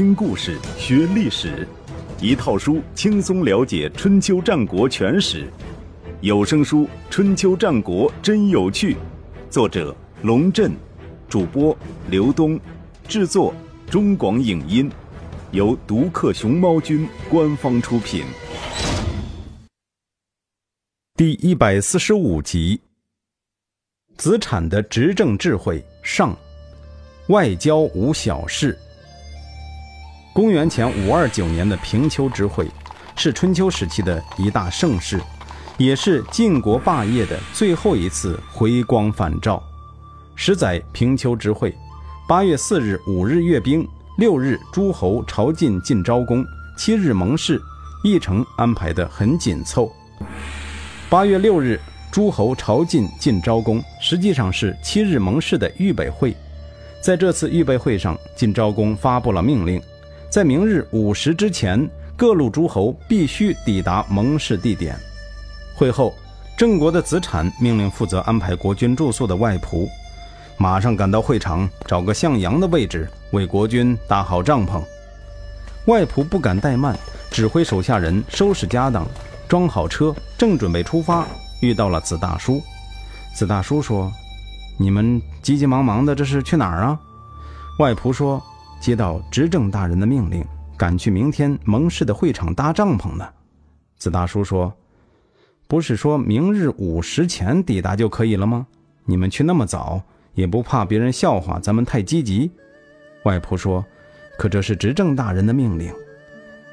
听故事学历史，一套书轻松了解春秋战国全史。有声书《春秋战国真有趣》，作者龙震，主播刘东，制作中广影音，由独克熊猫君官方出品。第一百四十五集：子产的执政智慧上，外交无小事。公元前五二九年的平丘之会，是春秋时期的一大盛事，也是晋国霸业的最后一次回光返照。十载平丘之会，八月四日、五日阅兵，六日诸侯朝觐晋昭公，七日盟誓，议程安排得很紧凑。八月六日，诸侯朝觐晋昭公，实际上是七日盟誓的预备会。在这次预备会上，晋昭公发布了命令。在明日午时之前，各路诸侯必须抵达盟誓地点。会后，郑国的子产命令负责安排国君住宿的外仆，马上赶到会场，找个向阳的位置为国君搭好帐篷。外仆不敢怠慢，指挥手下人收拾家当，装好车，正准备出发，遇到了子大叔。子大叔说：“你们急急忙忙的，这是去哪儿啊？”外仆说。接到执政大人的命令，赶去明天盟誓的会场搭帐篷呢。子大叔说：“不是说明日午时前抵达就可以了吗？你们去那么早，也不怕别人笑话咱们太积极？”外婆说：“可这是执政大人的命令，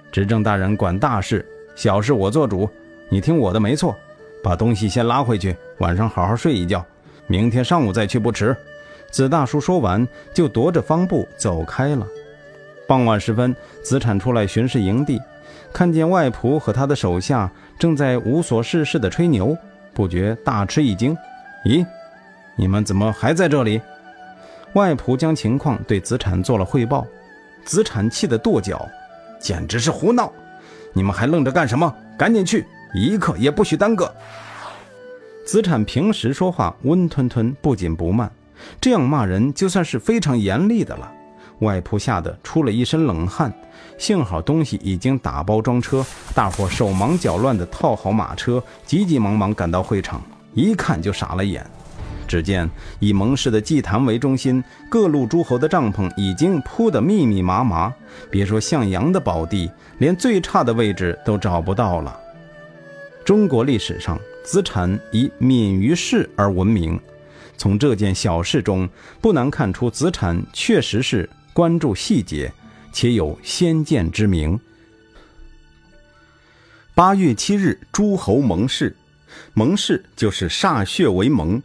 执政大人管大事，小事我做主。你听我的，没错。把东西先拉回去，晚上好好睡一觉，明天上午再去不迟。”子大叔说完，就踱着方步走开了。傍晚时分，子产出来巡视营地，看见外仆和他的手下正在无所事事地吹牛，不觉大吃一惊：“咦，你们怎么还在这里？”外仆将情况对子产做了汇报。子产气得跺脚：“简直是胡闹！你们还愣着干什么？赶紧去，一刻也不许耽搁！”子产平时说话温吞吞，不紧不慢。这样骂人，就算是非常严厉的了。外仆吓得出了一身冷汗，幸好东西已经打包装车，大伙手忙脚乱地套好马车，急急忙忙赶到会场，一看就傻了眼。只见以盟誓的祭坛为中心，各路诸侯的帐篷已经铺得密密麻麻，别说向阳的宝地，连最差的位置都找不到了。中国历史上，子产以敏于事而闻名。从这件小事中，不难看出子产确实是关注细节，且有先见之明。八月七日，诸侯盟誓，盟誓就是歃血为盟。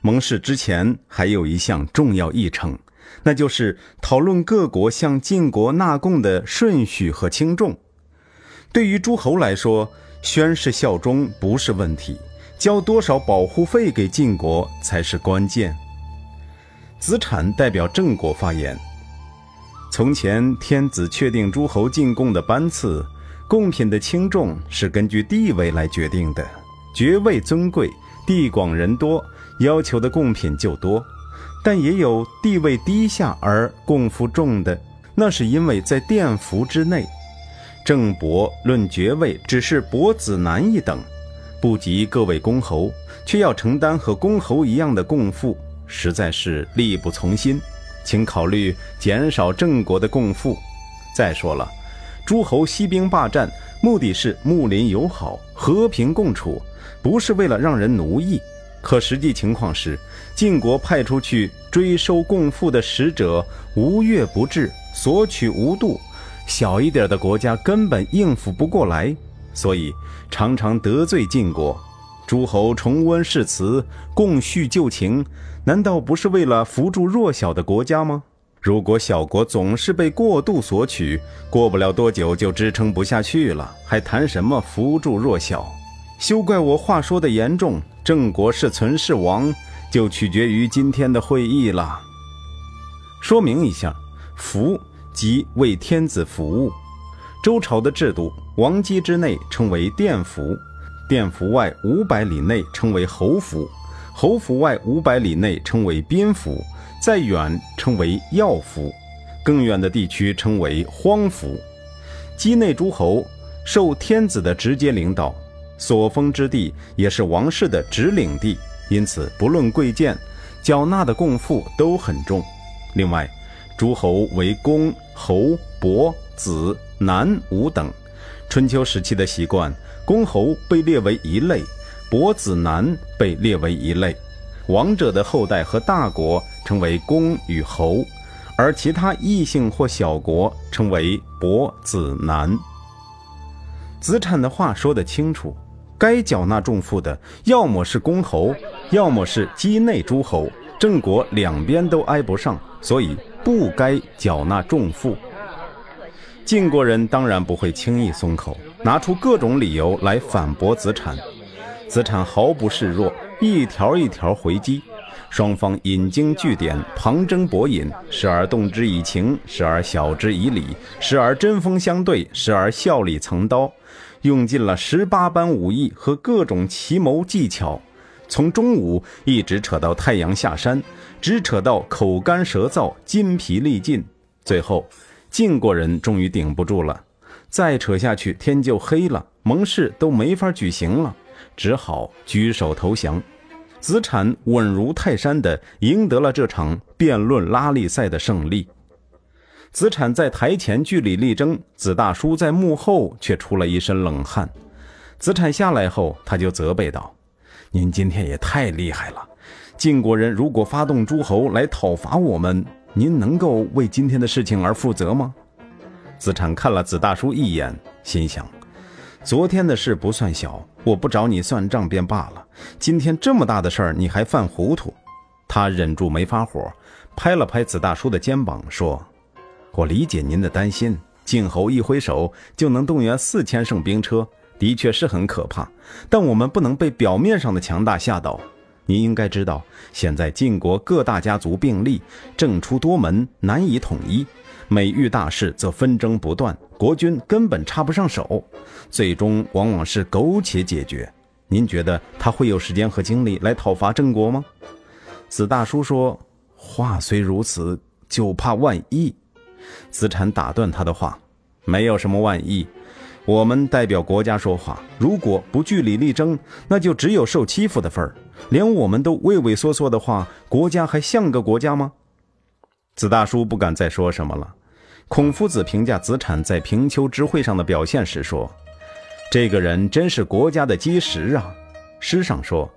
盟誓之前还有一项重要议程，那就是讨论各国向晋国纳贡的顺序和轻重。对于诸侯来说，宣誓效忠不是问题。交多少保护费给晋国才是关键。子产代表郑国发言：从前天子确定诸侯进贡的班次，贡品的轻重是根据地位来决定的。爵位尊贵，地广人多，要求的贡品就多；但也有地位低下而贡赋重的，那是因为在殿服之内。郑伯论爵位，只是伯子男一等。不及各位公侯，却要承担和公侯一样的贡赋，实在是力不从心。请考虑减少郑国的贡赋。再说了，诸侯息兵霸占，目的是睦邻友好、和平共处，不是为了让人奴役。可实际情况是，晋国派出去追收贡赋的使者无月不至，索取无度，小一点的国家根本应付不过来。所以常常得罪晋国，诸侯重温誓词，共叙旧情，难道不是为了扶助弱小的国家吗？如果小国总是被过度索取，过不了多久就支撑不下去了，还谈什么扶助弱小？休怪我话说的严重，郑国是存是亡，就取决于今天的会议了。说明一下，服即为天子服务。周朝的制度，王畿之内称为殿服，殿服外五百里内称为侯服，侯服外五百里内称为宾服，再远称为要服。更远的地区称为荒服。畿内诸侯受天子的直接领导，所封之地也是王室的直领地，因此不论贵贱，缴纳的贡赋都很重。另外，诸侯为公、侯、伯、子、男五等。春秋时期的习惯，公侯被列为一类，伯子男被列为一类。王者的后代和大国称为公与侯，而其他异姓或小国称为伯子男。子产的话说得清楚，该缴纳重赋的，要么是公侯，要么是畿内诸侯，郑国两边都挨不上，所以不该缴纳重赋。晋国人当然不会轻易松口，拿出各种理由来反驳子产。子产毫不示弱，一条一条回击。双方引经据典，旁征博引，时而动之以情，时而晓之以理，时而针锋相对，时而笑里藏刀，用尽了十八般武艺和各种奇谋技巧，从中午一直扯到太阳下山，直扯到口干舌燥、筋疲力尽，最后。晋国人终于顶不住了，再扯下去天就黑了，盟誓都没法举行了，只好举手投降。子产稳如泰山地赢得了这场辩论拉力赛的胜利。子产在台前据理力争，子大叔在幕后却出了一身冷汗。子产下来后，他就责备道：“您今天也太厉害了！晋国人如果发动诸侯来讨伐我们。”您能够为今天的事情而负责吗？子产看了子大叔一眼，心想：昨天的事不算小，我不找你算账便罢了。今天这么大的事儿，你还犯糊涂？他忍住没发火，拍了拍子大叔的肩膀，说：“我理解您的担心。晋侯一挥手就能动员四千乘兵车，的确是很可怕。但我们不能被表面上的强大吓倒。”您应该知道，现在晋国各大家族并立，政出多门，难以统一。每遇大事，则纷争不断，国君根本插不上手，最终往往是苟且解决。您觉得他会有时间和精力来讨伐郑国吗？子大叔说：“话虽如此，就怕万一。”子产打断他的话：“没有什么万一。”我们代表国家说话，如果不据理力争，那就只有受欺负的份儿。连我们都畏畏缩缩的话，国家还像个国家吗？子大叔不敢再说什么了。孔夫子评价子产在平丘之会上的表现时说：“这个人真是国家的基石啊。”诗上说：“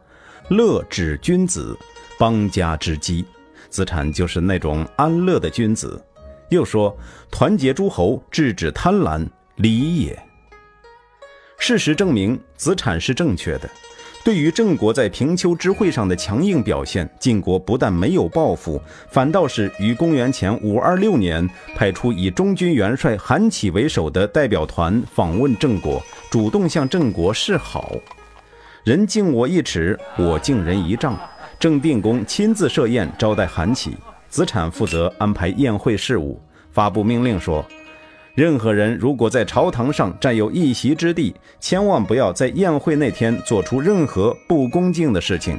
乐止君子，邦家之基。”子产就是那种安乐的君子。又说：“团结诸侯，制止贪婪，礼也。”事实证明，子产是正确的。对于郑国在平丘之会上的强硬表现，晋国不但没有报复，反倒是于公元前五二六年派出以中军元帅韩起为首的代表团访问郑国，主动向郑国示好。人敬我一尺，我敬人一丈。郑定公亲自设宴招待韩起，子产负责安排宴会事务，发布命令说。任何人如果在朝堂上占有一席之地，千万不要在宴会那天做出任何不恭敬的事情。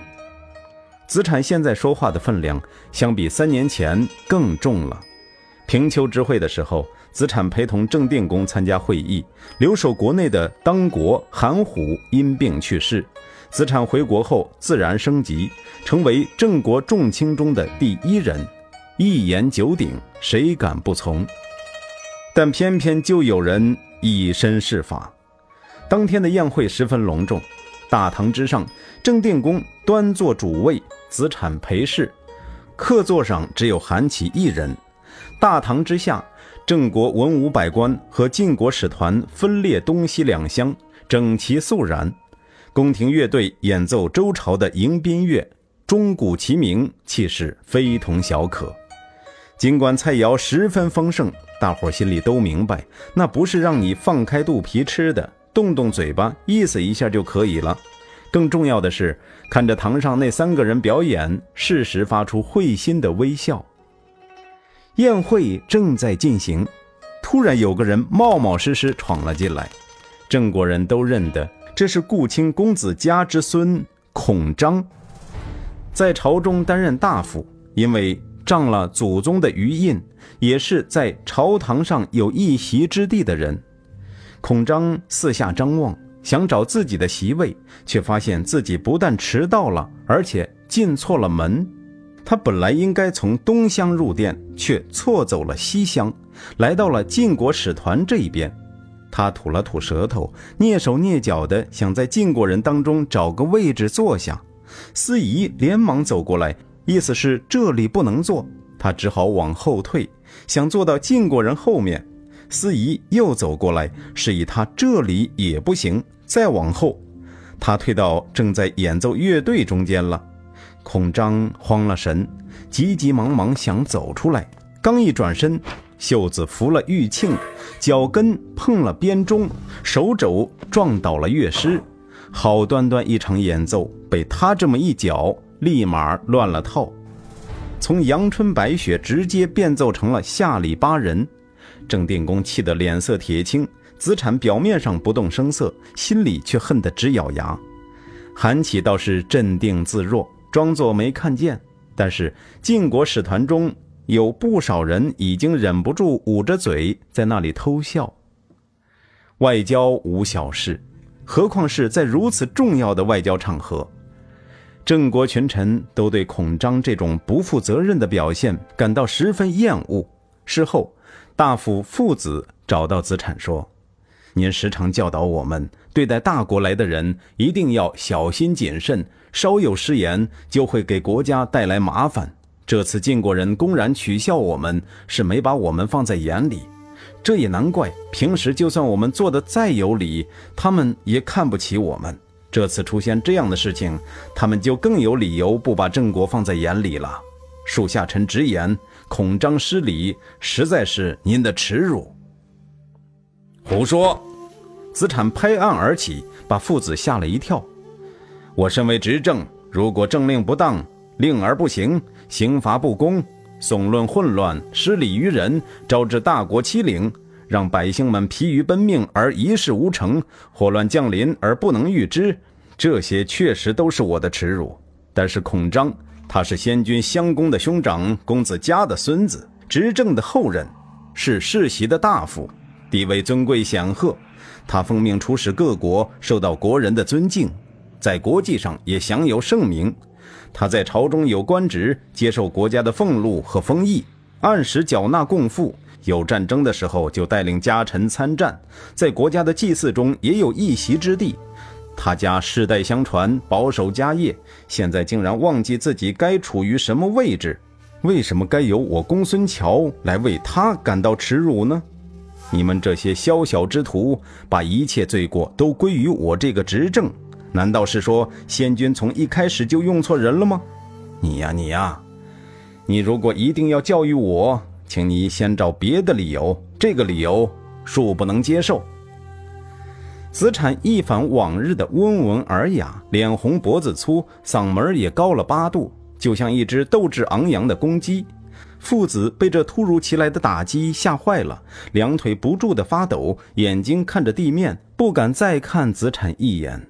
子产现在说话的分量，相比三年前更重了。平丘之会的时候，子产陪同郑定公参加会议，留守国内的当国韩虎因病去世。子产回国后，自然升级，成为郑国重卿中的第一人，一言九鼎，谁敢不从？但偏偏就有人以身试法。当天的宴会十分隆重，大堂之上，郑定公端坐主位，子产陪侍。客座上只有韩起一人。大堂之下，郑国文武百官和晋国使团分列东西两厢，整齐肃然。宫廷乐队演奏周朝的迎宾乐，钟鼓齐鸣，气势非同小可。尽管菜肴十分丰盛。大伙心里都明白，那不是让你放开肚皮吃的，动动嘴巴意思一下就可以了。更重要的是，看着堂上那三个人表演，适时发出会心的微笑。宴会正在进行，突然有个人冒冒失失闯了进来，郑国人都认得，这是顾卿公子家之孙孔章，在朝中担任大夫，因为。仗了祖宗的余印，也是在朝堂上有一席之地的人。孔章四下张望，想找自己的席位，却发现自己不但迟到了，而且进错了门。他本来应该从东厢入殿，却错走了西厢，来到了晋国使团这一边。他吐了吐舌头，蹑手蹑脚的想在晋国人当中找个位置坐下。司仪连忙走过来，意思是这里不能坐。他只好往后退，想坐到晋国人后面。司仪又走过来，示意他这里也不行，再往后。他退到正在演奏乐队中间了。孔章慌了神，急急忙忙想走出来，刚一转身，袖子扶了玉磬，脚跟碰了编钟，手肘撞倒了乐师。好端端一场演奏，被他这么一搅，立马乱了套，从阳春白雪直接变奏成了下里巴人。郑定公气得脸色铁青，子产表面上不动声色，心里却恨得直咬牙。韩起倒是镇定自若，装作没看见。但是晋国使团中有不少人已经忍不住捂着嘴在那里偷笑。外交无小事，何况是在如此重要的外交场合？郑国群臣都对孔章这种不负责任的表现感到十分厌恶。事后。大夫父子找到子产说：“您时常教导我们，对待大国来的人一定要小心谨慎，稍有失言就会给国家带来麻烦。这次晋国人公然取笑我们，是没把我们放在眼里。这也难怪，平时就算我们做的再有理，他们也看不起我们。这次出现这样的事情，他们就更有理由不把郑国放在眼里了。属下臣直言。”孔章失礼，实在是您的耻辱。胡说！子产拍案而起，把父子吓了一跳。我身为执政，如果政令不当，令而不行，刑罚不公，讼论混乱，失礼于人，招致大国欺凌，让百姓们疲于奔命而一事无成，祸乱降临而不能预知，这些确实都是我的耻辱。但是孔章。他是先君襄公的兄长，公子嘉的孙子，执政的后人，是世袭的大夫，地位尊贵显赫。他奉命出使各国，受到国人的尊敬，在国际上也享有盛名。他在朝中有官职，接受国家的俸禄和封邑，按时缴纳贡赋。有战争的时候，就带领家臣参战，在国家的祭祀中也有一席之地。他家世代相传，保守家业，现在竟然忘记自己该处于什么位置？为什么该由我公孙乔来为他感到耻辱呢？你们这些宵小之徒，把一切罪过都归于我这个执政，难道是说先君从一开始就用错人了吗？你呀，你呀，你如果一定要教育我，请你先找别的理由，这个理由恕不能接受。子产一反往日的温文尔雅，脸红脖子粗，嗓门也高了八度，就像一只斗志昂扬的公鸡。父子被这突如其来的打击吓坏了，两腿不住的发抖，眼睛看着地面，不敢再看子产一眼。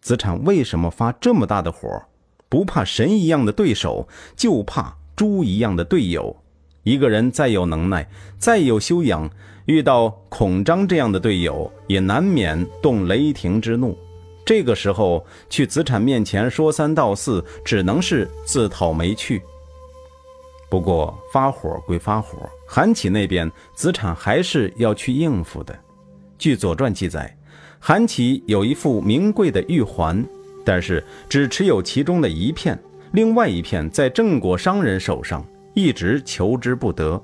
子产为什么发这么大的火？不怕神一样的对手，就怕猪一样的队友。一个人再有能耐，再有修养。遇到孔章这样的队友，也难免动雷霆之怒。这个时候去子产面前说三道四，只能是自讨没趣。不过发火归发火，韩起那边子产还是要去应付的。据《左传》记载，韩起有一副名贵的玉环，但是只持有其中的一片，另外一片在郑国商人手上，一直求之不得。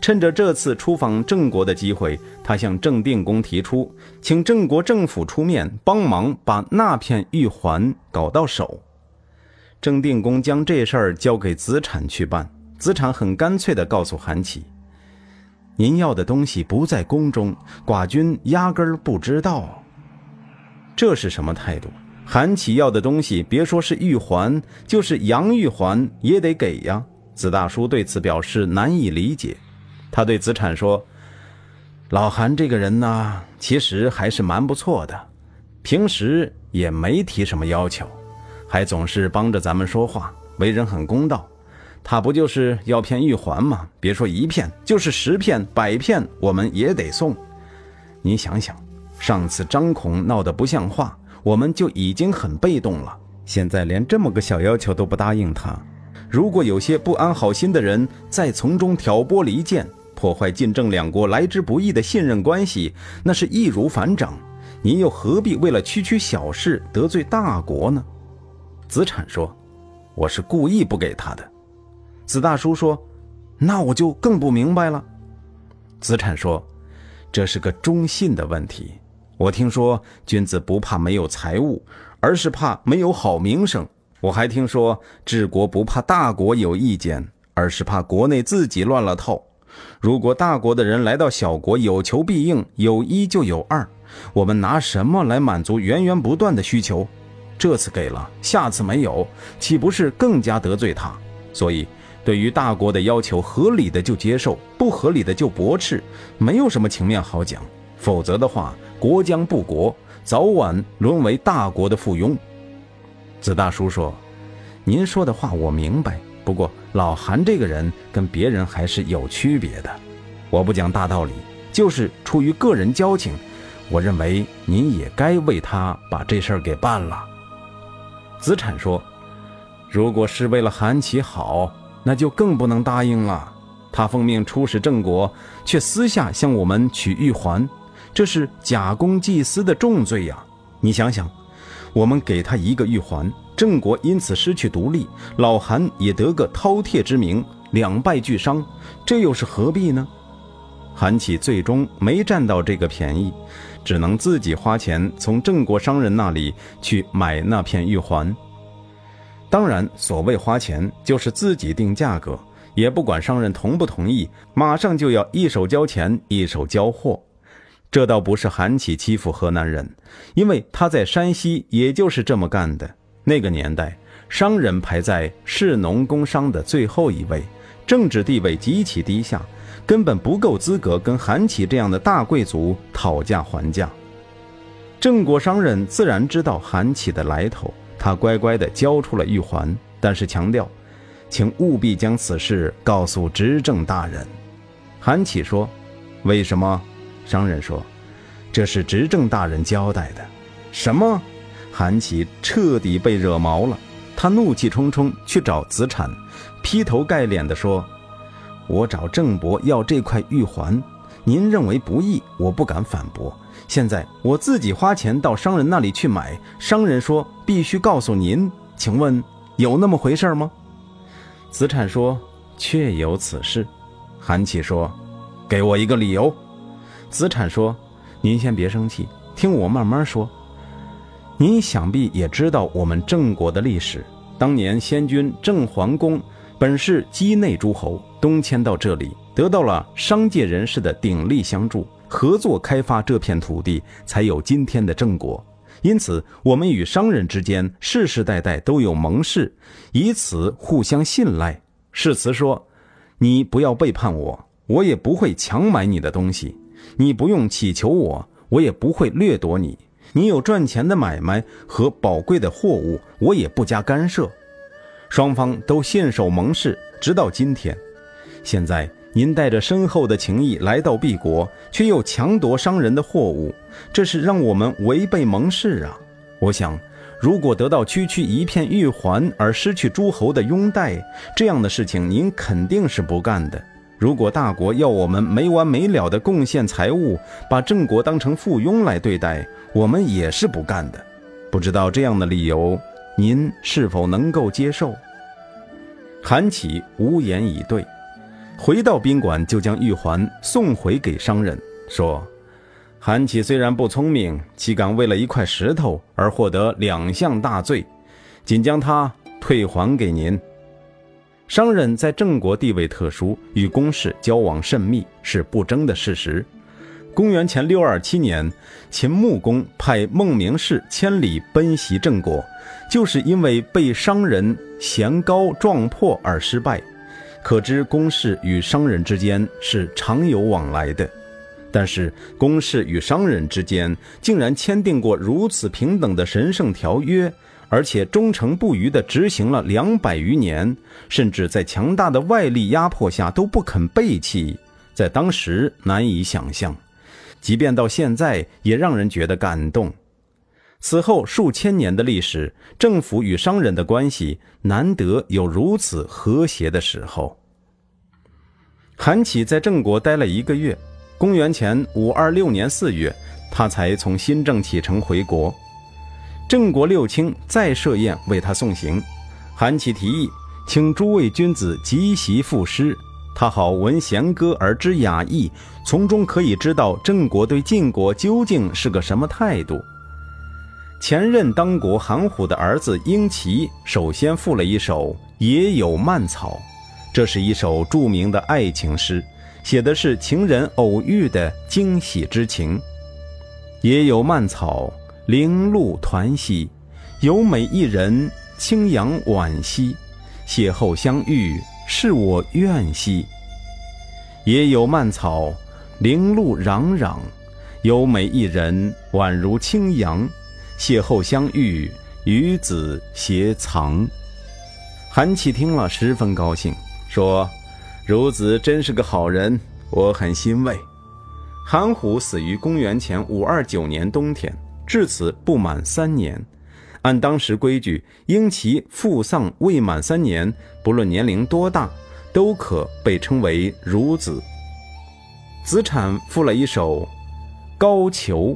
趁着这次出访郑国的机会，他向郑定公提出，请郑国政府出面帮忙把那片玉环搞到手。郑定公将这事儿交给子产去办。子产很干脆地告诉韩起：“您要的东西不在宫中，寡君压根儿不知道。”这是什么态度？韩起要的东西，别说是玉环，就是杨玉环也得给呀。子大叔对此表示难以理解。他对子产说：“老韩这个人呢，其实还是蛮不错的，平时也没提什么要求，还总是帮着咱们说话，为人很公道。他不就是要片玉环吗？别说一片，就是十片、百片，我们也得送。你想想，上次张孔闹得不像话，我们就已经很被动了，现在连这么个小要求都不答应他。如果有些不安好心的人再从中挑拨离间，破坏晋郑两国来之不易的信任关系，那是易如反掌。您又何必为了区区小事得罪大国呢？子产说：“我是故意不给他的。”子大叔说：“那我就更不明白了。”子产说：“这是个忠信的问题。我听说君子不怕没有财物，而是怕没有好名声。我还听说治国不怕大国有意见，而是怕国内自己乱了套。如果大国的人来到小国，有求必应，有一就有二。”我们拿什么来满足源源不断的需求？这次给了，下次没有，岂不是更加得罪他？所以，对于大国的要求，合理的就接受，不合理的就驳斥，没有什么情面好讲。否则的话，国将不国，早晚沦为大国的附庸。子大叔说：“您说的话我明白，不过老韩这个人跟别人还是有区别的。我不讲大道理，就是出于个人交情。”我认为您也该为他把这事儿给办了。子产说：“如果是为了韩琦好，那就更不能答应了。他奉命出使郑国，却私下向我们取玉环，这是假公济私的重罪呀！你想想，我们给他一个玉环，郑国因此失去独立，老韩也得个饕餮之名，两败俱伤，这又是何必呢？”韩琦最终没占到这个便宜。只能自己花钱从郑国商人那里去买那片玉环。当然，所谓花钱，就是自己定价格，也不管商人同不同意，马上就要一手交钱一手交货。这倒不是韩琦欺负河南人，因为他在山西也就是这么干的。那个年代，商人排在士农工商的最后一位，政治地位极其低下。根本不够资格跟韩琦这样的大贵族讨价还价。郑国商人自然知道韩琦的来头，他乖乖地交出了玉环，但是强调，请务必将此事告诉执政大人。韩琦说：“为什么？”商人说：“这是执政大人交代的。”什么？韩琦彻底被惹毛了，他怒气冲冲去找子产，劈头盖脸地说。我找郑伯要这块玉环，您认为不义，我不敢反驳。现在我自己花钱到商人那里去买，商人说必须告诉您，请问有那么回事吗？子产说确有此事。韩琦说，给我一个理由。子产说，您先别生气，听我慢慢说。您想必也知道我们郑国的历史，当年先君郑桓公。本是畿内诸侯东迁到这里，得到了商界人士的鼎力相助，合作开发这片土地，才有今天的郑国。因此，我们与商人之间世世代代都有盟誓，以此互相信赖。誓词说：“你不要背叛我，我也不会强买你的东西；你不用祈求我，我也不会掠夺你；你有赚钱的买卖和宝贵的货物，我也不加干涉。”双方都信守盟誓，直到今天。现在您带着深厚的情谊来到敝国，却又强夺商人的货物，这是让我们违背盟誓啊！我想，如果得到区区一片玉环而失去诸侯的拥戴，这样的事情您肯定是不干的。如果大国要我们没完没了的贡献财物，把郑国当成附庸来对待，我们也是不干的。不知道这样的理由。您是否能够接受？韩启无言以对，回到宾馆就将玉环送回给商人，说：“韩启虽然不聪明，岂敢为了一块石头而获得两项大罪？仅将它退还给您。”商人在郑国地位特殊，与公室交往甚密，是不争的事实。公元前六二七年，秦穆公派孟明氏千里奔袭郑国，就是因为被商人嫌高撞破而失败。可知公室与商人之间是常有往来的。但是公室与商人之间竟然签订过如此平等的神圣条约，而且忠诚不渝地执行了两百余年，甚至在强大的外力压迫下都不肯背弃，在当时难以想象，即便到现在也让人觉得感动。此后数千年的历史，政府与商人的关系难得有如此和谐的时候。韩起在郑国待了一个月，公元前五二六年四月，他才从新郑启程回国。郑国六卿再设宴为他送行，韩起提议请诸位君子即席赋诗，他好闻弦歌而知雅意，从中可以知道郑国对晋国究竟是个什么态度。前任当国韩虎的儿子英齐首先赋了一首《野有蔓草》，这是一首著名的爱情诗，写的是情人偶遇的惊喜之情。野有蔓草，零露团兮，有美一人，清扬惋兮。邂逅相遇，是我愿兮。也有蔓草，零露攘攘，有美一人，宛如清扬。邂逅相遇，与子偕藏。韩琦听了十分高兴，说：“孺子真是个好人，我很欣慰。”韩虎死于公元前五二九年冬天，至此不满三年。按当时规矩，婴其父丧未满三年，不论年龄多大，都可被称为孺子。子产赋了一首《高俅》。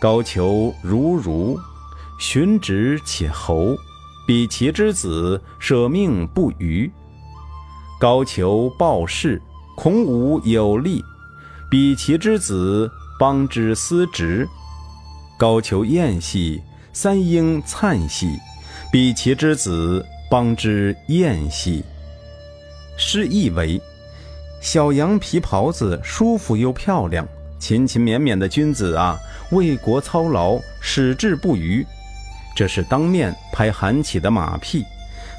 高俅如如，循直且侯，比其之子，舍命不渝。高俅报事，孔武有力，比其之子，邦之司职。高俅宴兮，三英灿兮，比其之子，邦之宴兮。诗意为：小羊皮袍子舒服又漂亮。勤勤勉勉的君子啊，为国操劳，矢志不渝。这是当面拍韩起的马屁。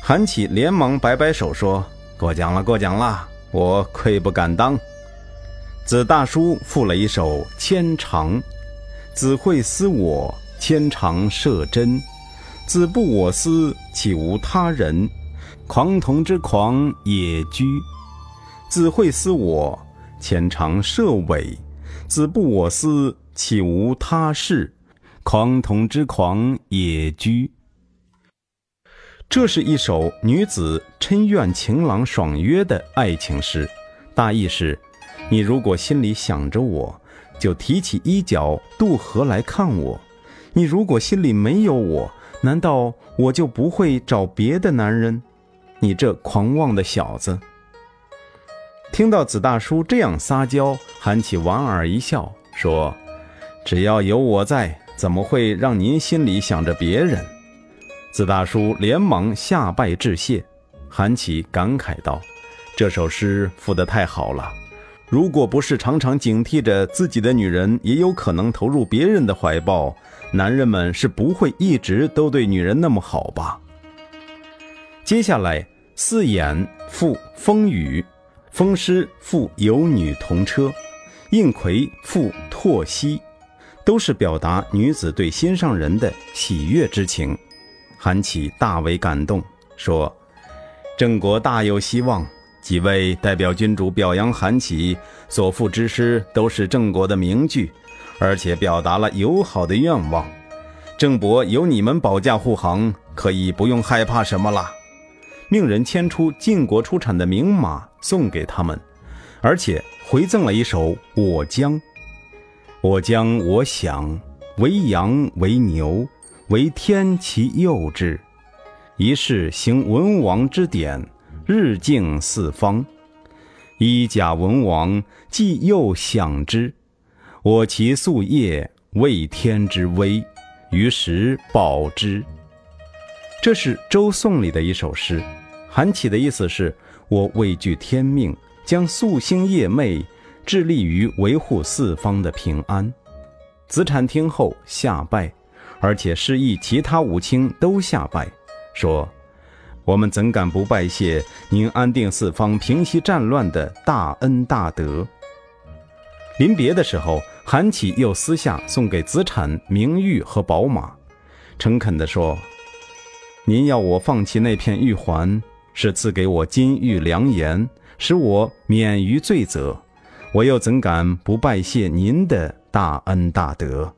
韩起连忙摆摆手说：“过奖了，过奖了，我愧不敢当。”子大叔赋了一首《牵肠》：“子会思我，牵肠射针。子不我思，岂无他人？狂童之狂也居。子会思我，牵肠射尾。”子不我思，岂无他事？狂童之狂也居。这是一首女子嗔怨情郎爽约的爱情诗，大意是：你如果心里想着我，就提起衣角渡河来看我；你如果心里没有我，难道我就不会找别的男人？你这狂妄的小子！听到子大叔这样撒娇，韩启莞尔一笑，说：“只要有我在，怎么会让您心里想着别人？”子大叔连忙下拜致谢。韩启感慨道：“这首诗赋得太好了，如果不是常常警惕着自己的女人也有可能投入别人的怀抱，男人们是不会一直都对女人那么好吧？”接下来，四眼赋风雨。风师赋有女同车，应魁赋拓兮，都是表达女子对心上人的喜悦之情。韩起大为感动，说：“郑国大有希望。几位代表君主表扬韩起所赋之诗，都是郑国的名句，而且表达了友好的愿望。郑伯有你们保驾护航，可以不用害怕什么了。”命人牵出晋国出产的名马送给他们，而且回赠了一首《我将》。我将我想为羊为牛，为天其幼之。一世行文王之典，日敬四方。以甲文王既又享之，我其夙夜为天之威，于时保之。这是周颂里的一首诗。韩起的意思是我畏惧天命，将夙兴夜寐，致力于维护四方的平安。子产听后下拜，而且示意其他五卿都下拜，说：“我们怎敢不拜谢您安定四方、平息战乱的大恩大德？”临别的时候，韩起又私下送给子产名玉和宝马，诚恳地说：“您要我放弃那片玉环，是赐给我金玉良言，使我免于罪责。我又怎敢不拜谢您的大恩大德？